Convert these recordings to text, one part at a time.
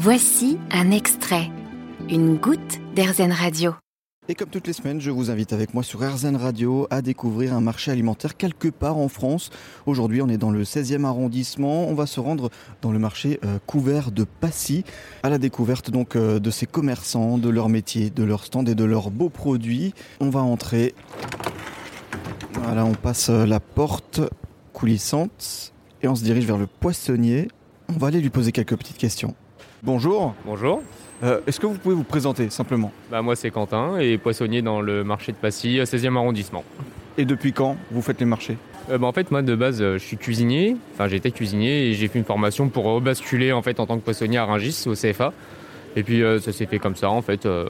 Voici un extrait, une goutte d'Airzen Radio. Et comme toutes les semaines, je vous invite avec moi sur RZN Radio à découvrir un marché alimentaire quelque part en France. Aujourd'hui, on est dans le 16e arrondissement. On va se rendre dans le marché euh, couvert de Passy, à la découverte donc euh, de ces commerçants, de leur métier, de leur stand et de leurs beaux produits. On va entrer. Voilà, on passe euh, la porte coulissante et on se dirige vers le poissonnier. On va aller lui poser quelques petites questions. Bonjour. Bonjour. Euh, Est-ce que vous pouvez vous présenter simplement Bah, moi, c'est Quentin et poissonnier dans le marché de Passy, 16e arrondissement. Et depuis quand vous faites les marchés Euh, bah, en fait, moi, de base, euh, je suis cuisinier. Enfin, j'étais cuisinier et j'ai fait une formation pour rebasculer en, fait, en tant que poissonnier à Rungis, au CFA. Et puis, euh, ça s'est fait comme ça, en fait. euh,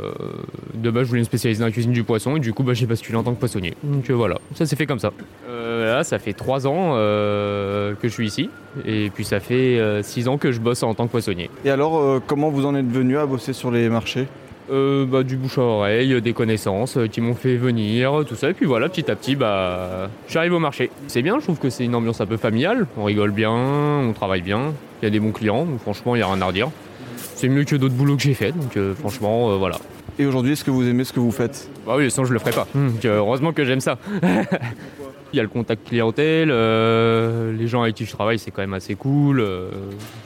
de base, je voulais me spécialiser dans la cuisine du poisson et du coup, bah, j'ai basculé en tant que poissonnier. Donc, euh, voilà, ça s'est fait comme ça. Euh, là, ça fait trois ans euh, que je suis ici. Et puis, ça fait euh, six ans que je bosse en tant que poissonnier. Et alors, euh, comment vous en êtes venu à bosser sur les marchés? Euh, bah, du bouche à oreille, des connaissances euh, qui m'ont fait venir, tout ça. Et puis voilà, petit à petit, bah, j'arrive au marché. C'est bien, je trouve que c'est une ambiance un peu familiale. On rigole bien, on travaille bien. Il y a des bons clients, donc franchement, il n'y a rien à redire. C'est mieux que d'autres boulots que j'ai fait, donc euh, franchement, euh, voilà. Et aujourd'hui, est-ce que vous aimez ce que vous faites? Bah oui, sinon je le ferais pas. Donc, euh, heureusement que j'aime ça. Il y a le contact clientèle, euh, les gens avec qui je travaille, c'est quand même assez cool. euh,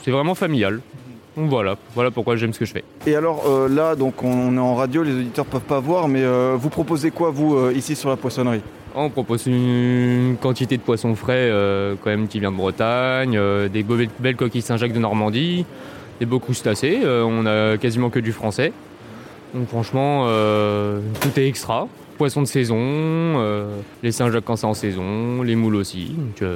c'est vraiment familial. Donc voilà, voilà pourquoi j'aime ce que je fais. Et alors euh, là, donc on est en radio, les auditeurs peuvent pas voir, mais vous proposez quoi vous ici sur la poissonnerie? On propose une quantité de poissons frais quand même qui vient de Bretagne, des beaux- belles coquilles Saint-Jacques de Normandie, des beaux crustacés. euh, on a quasiment que du français. Donc franchement, euh, tout est extra. Poissons de saison, euh, les Saint-Jacques quand c'est en saison, les moules aussi. Donc,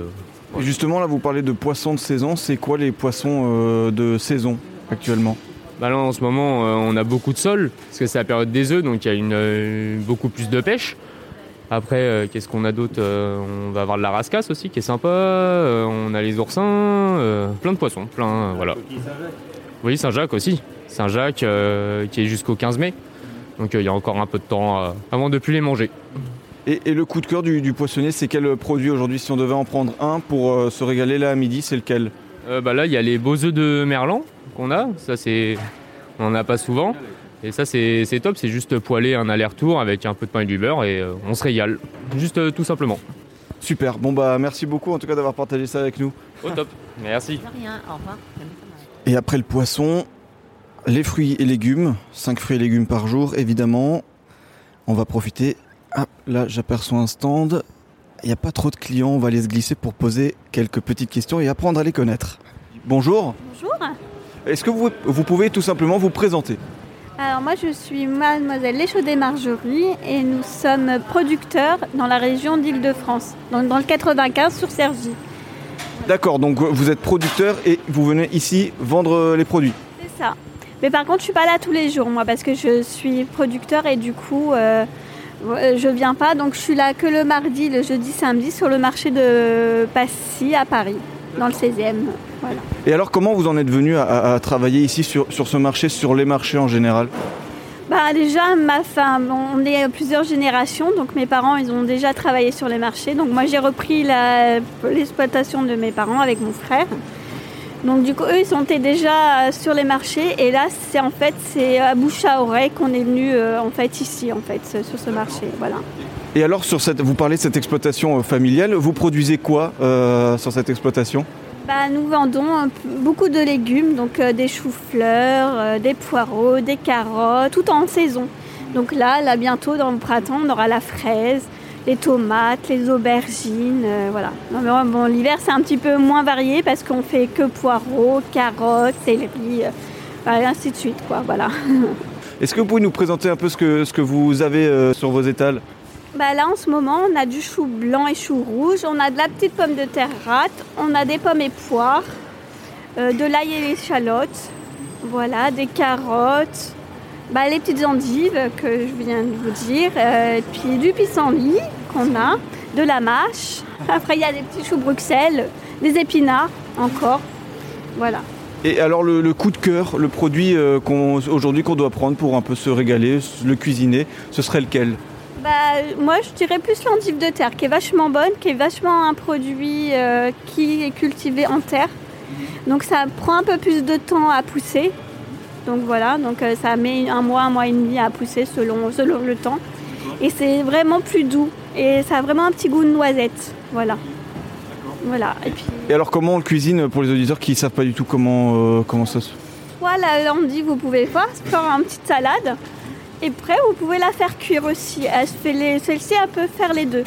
Et justement, là, vous parlez de poissons de saison. C'est quoi les poissons euh, de saison actuellement? Bah là, en ce moment, euh, on a beaucoup de sol, parce que c'est la période des œufs, donc il y a une, euh, beaucoup plus de pêche. Après, euh, qu'est-ce qu'on a d'autre Euh, On va avoir de la rascasse aussi, qui est sympa. Euh, on a les oursins, plein de poissons, plein, voilà. Oui, Saint-Jacques aussi. Saint-Jacques, qui est jusqu'au 15 mai. Donc il y a encore un peu de temps avant de plus les manger. et, et le coup de cœur du, du poissonnier, c'est quel produit aujourd'hui Si on devait en prendre un pour se régaler là à midi, c'est lequel? Euh, bah là, il y a les beaux œufs de merlan qu'on a. Ça, c'est, on n'en a pas souvent. Et ça, c'est c'est top. C'est juste poêler un aller-retour avec un peu de pain et du beurre et euh, on se régale. Juste euh, tout simplement. Super. Bon bah merci beaucoup en tout cas d'avoir partagé ça avec nous. Au top. Merci. rien, au revoir. Et après le poisson, les fruits et légumes, 5 fruits et légumes par jour évidemment. On va profiter. Ah, là j'aperçois un stand. Il n'y a pas trop de clients, on va aller se glisser pour poser quelques petites questions et apprendre à les connaître. Bonjour, Bonjour. est-ce que vous, vous pouvez tout simplement vous présenter? Alors moi je suis mademoiselle Léchaudet Marjorie et nous sommes producteurs dans la région d'Île-de-France, donc dans le 95 sur Cergy. D'accord, donc vous êtes producteur et vous venez ici vendre les produits. C'est ça. Mais par contre je suis pas là tous les jours moi parce que je suis producteur et du coup euh, euh, je viens pas donc je suis là que le mardi, le jeudi, samedi sur le marché de Passy à Paris, dans le 16e. Voilà. Et alors comment vous en êtes venu à, à- à travailler ici sur, sur ce marché, sur les marchés en général? Bah déjà, ma femme, on est plusieurs générations, donc mes parents, ils ont déjà travaillé sur les marchés. Donc moi, j'ai repris l'exploitation de mes parents avec mon frère. Donc du coup, eux, ils sont déjà euh, sur les marchés. Et là, c'est en fait, c'est à bouche à oreille qu'on est venu euh, en fait ici, en fait, sur ce marché. Voilà. Et alors sur cette, vous parlez de cette exploitation euh, familiale, vous produisez quoi euh, sur cette exploitation? Bah, nous vendons un beaucoup de légumes, donc euh, des choux-fleurs, euh, des poireaux, des carottes, tout en saison. Donc là, là bientôt dans le printemps, on aura la fraise, les tomates, les aubergines, euh, voilà. Non, mais, bon, l'hiver c'est un petit peu moins varié parce qu'on fait que poireaux, carottes, céleri, euh, et ainsi de suite, quoi. Voilà. Est-ce que vous pouvez nous présenter un peu ce que, ce que vous avez euh, sur vos étals? Bah là en ce moment on a du chou blanc et chou rouge, on a de la petite pomme de terre rate, on a des pommes et poires, euh, de l'ail et l'échalote, voilà, des carottes, bah, les petites endives que je viens de vous dire, euh, puis du pissenlit qu'on a, de la mâche, après il y a des petits choux Bruxelles, des épinards encore, voilà. Et alors le, le coup de cœur, le produit euh, qu'on, aujourd'hui qu'on doit prendre pour un peu se régaler, le cuisiner, ce serait lequel? Bah, moi, je dirais plus l'endive de terre, qui est vachement bonne, qui est vachement un produit euh, qui est cultivé en terre. Donc ça prend un peu plus de temps à pousser. Donc voilà, donc euh, ça met un mois, un mois et demi à pousser selon, selon le temps. Et c'est vraiment plus doux. Et ça a vraiment un petit goût de noisette. Voilà. Voilà. Et puis. Et alors comment on le cuisine pour les auditeurs qui ne savent pas du tout comment, euh, comment ça se... Voilà, là on dit vous pouvez faire, faire une petite salade. Et après vous pouvez la faire cuire aussi. Les- Celle-ci elle peut faire les deux.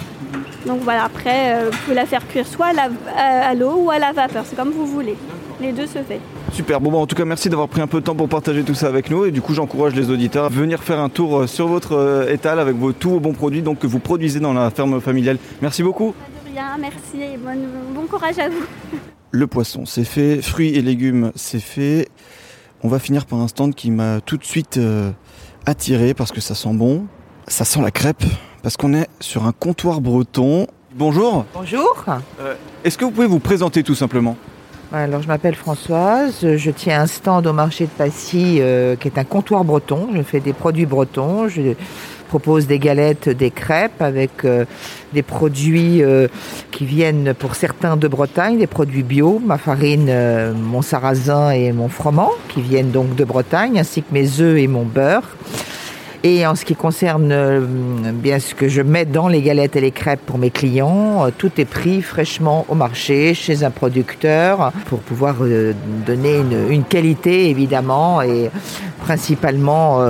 Donc voilà, après euh, vous pouvez la faire cuire soit à l'eau ou à la vapeur, c'est comme vous voulez. Les deux se fait. Super, bon bah, en tout cas merci d'avoir pris un peu de temps pour partager tout ça avec nous et du coup j'encourage les auditeurs à venir faire un tour euh, sur votre euh, étal avec vos tous vos bons produits donc, que vous produisez dans la ferme familiale. Merci beaucoup. Pas de rien, merci et bon courage à vous. Le poisson c'est fait, fruits et légumes c'est fait. On va finir par un stand qui m'a tout de suite euh, attiré parce que ça sent bon, ça sent la crêpe parce qu'on est sur un comptoir breton. Bonjour, Bonjour. est-ce que vous pouvez vous présenter tout simplement? Alors, je m'appelle Françoise. Je tiens un stand au marché de Passy euh, qui est un comptoir breton. Je fais des produits bretons. Je propose des galettes, des crêpes avec euh, des produits euh, qui viennent pour certains de Bretagne, des produits bio, ma farine, mon sarrasin et mon froment qui viennent donc de Bretagne, ainsi que mes œufs et mon beurre. Et en ce qui concerne euh, bien ce que je mets dans les galettes et les crêpes pour mes clients, euh, tout est pris fraîchement au marché chez un producteur pour pouvoir euh, donner une, une qualité évidemment et principalement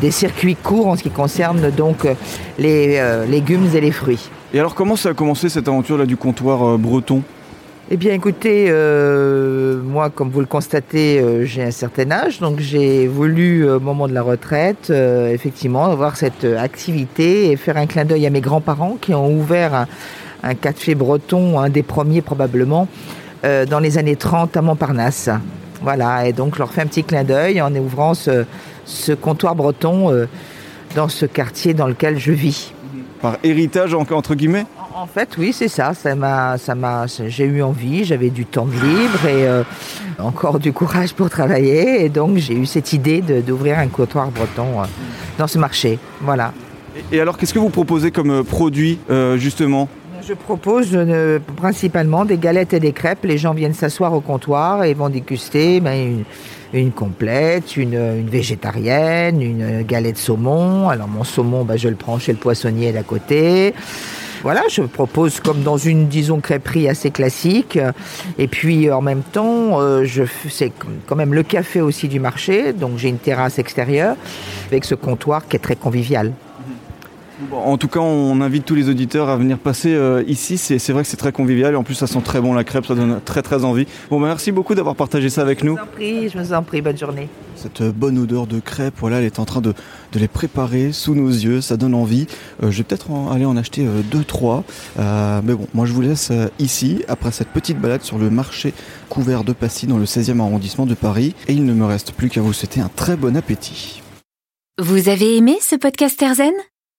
des circuits courts en ce qui concerne donc les légumes et les fruits. Et alors comment ça a commencé cette aventure là du comptoir breton? Eh bien, écoutez, euh, moi, comme vous le constatez, euh, j'ai un certain âge, donc j'ai voulu, euh, au moment de la retraite, effectivement, avoir cette activité et faire un clin d'œil à mes grands-parents qui ont ouvert un, café breton, un des premiers probablement, dans les années 30 à Montparnasse. Voilà, et donc leur fais un petit clin d'œil en ouvrant ce, ce comptoir breton dans ce quartier dans lequel je vis. Par héritage en- entre guillemets? En fait, oui, c'est ça. Ça m'a, ça m'a, j'ai eu envie. J'avais du temps libre et euh, encore du courage pour travailler. Et donc, j'ai eu cette idée d'ouvrir un comptoir breton euh, dans ce marché. Voilà. Et alors, qu'est-ce que vous proposez comme euh, produit, euh, justement? Je propose principalement des galettes et des crêpes. Les gens viennent s'asseoir au comptoir et vont déguster ben, une, une complète, une, une végétarienne, une galette saumon. Alors mon saumon, ben, je le prends chez le poissonnier d'à côté. Voilà, je propose comme dans une, disons, crêperie assez classique. Et puis en même temps, euh, je c'est quand même le café aussi du marché. Donc j'ai une terrasse extérieure avec ce comptoir qui est très convivial. Bon, En tout cas, on invite tous les auditeurs à venir passer euh, ici. C'est c'est vrai que c'est très convivial et en plus, ça sent très bon la crêpe, ça donne très très envie. Bon, bah, merci beaucoup d'avoir partagé ça avec nous. Je vous en prie, je vous en prie, bonne journée. Cette euh, bonne odeur de crêpes, voilà, elle est en train de, de les préparer sous nos yeux, ça donne envie. Euh, je vais peut-être en- aller en acheter euh, deux, trois. Euh, mais bon, moi je vous laisse euh, ici, après cette petite balade sur le marché couvert de Passy dans le 16e arrondissement de Paris. Et il ne me reste plus qu'à vous souhaiter un très bon appétit. Vous avez aimé ce podcast Erzen